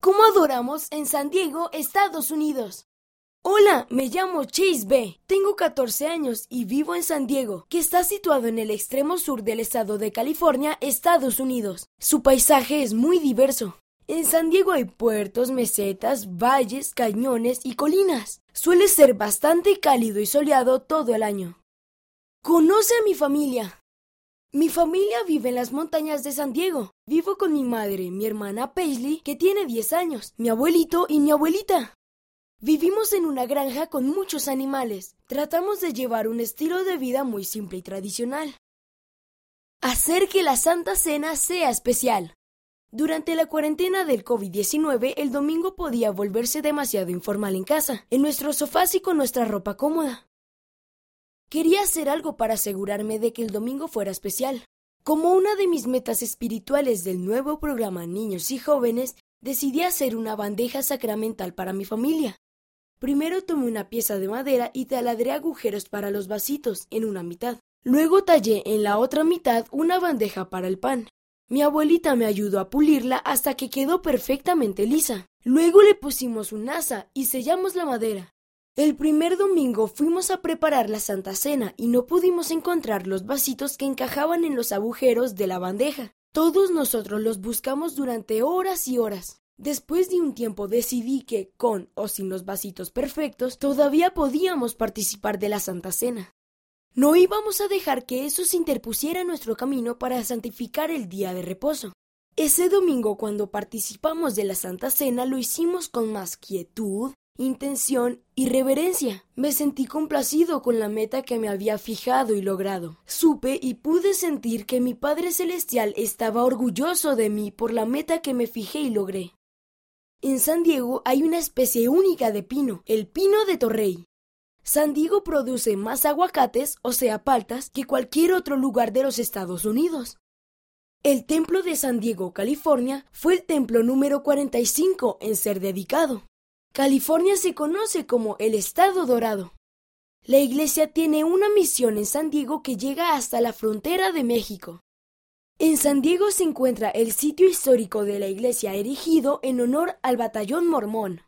¿Cómo adoramos en San Diego, Estados Unidos? Hola, me llamo Chase B. Tengo 14 años y vivo en San Diego, que está situado en el extremo sur del estado de California, Estados Unidos. Su paisaje es muy diverso. En San Diego hay puertos, mesetas, valles, cañones y colinas. Suele ser bastante cálido y soleado todo el año. Conoce a mi familia. Mi familia vive en las montañas de San Diego. Vivo con mi madre, mi hermana Paisley, que tiene 10 años, mi abuelito y mi abuelita. Vivimos en una granja con muchos animales. Tratamos de llevar un estilo de vida muy simple y tradicional. Hacer que la Santa Cena sea especial. Durante la cuarentena del COVID-19, el domingo podía volverse demasiado informal en casa, en nuestros sofás y con nuestra ropa cómoda. Quería hacer algo para asegurarme de que el domingo fuera especial. Como una de mis metas espirituales del nuevo programa Niños y Jóvenes, decidí hacer una bandeja sacramental para mi familia. Primero tomé una pieza de madera y taladré agujeros para los vasitos en una mitad. Luego tallé en la otra mitad una bandeja para el pan. Mi abuelita me ayudó a pulirla hasta que quedó perfectamente lisa. Luego le pusimos un asa y sellamos la madera. El primer domingo fuimos a preparar la Santa Cena y no pudimos encontrar los vasitos que encajaban en los agujeros de la bandeja. Todos nosotros los buscamos durante horas y horas. Después de un tiempo decidí que, con o sin los vasitos perfectos, todavía podíamos participar de la Santa Cena. No íbamos a dejar que eso se interpusiera en nuestro camino para santificar el día de reposo. Ese domingo, cuando participamos de la Santa Cena, lo hicimos con más quietud, intención y reverencia. Me sentí complacido con la meta que me había fijado y logrado. Supe y pude sentir que mi Padre Celestial estaba orgulloso de mí por la meta que me fijé y logré. En San Diego hay una especie única de pino, el pino de Torrey. San Diego produce más aguacates, o sea, paltas, que cualquier otro lugar de los Estados Unidos. El templo de San Diego, California, fue el templo número 45 en ser dedicado. California se conoce como el Estado Dorado. La iglesia tiene una misión en San Diego que llega hasta la frontera de México. En San Diego se encuentra el sitio histórico de la iglesia erigido en honor al batallón mormón.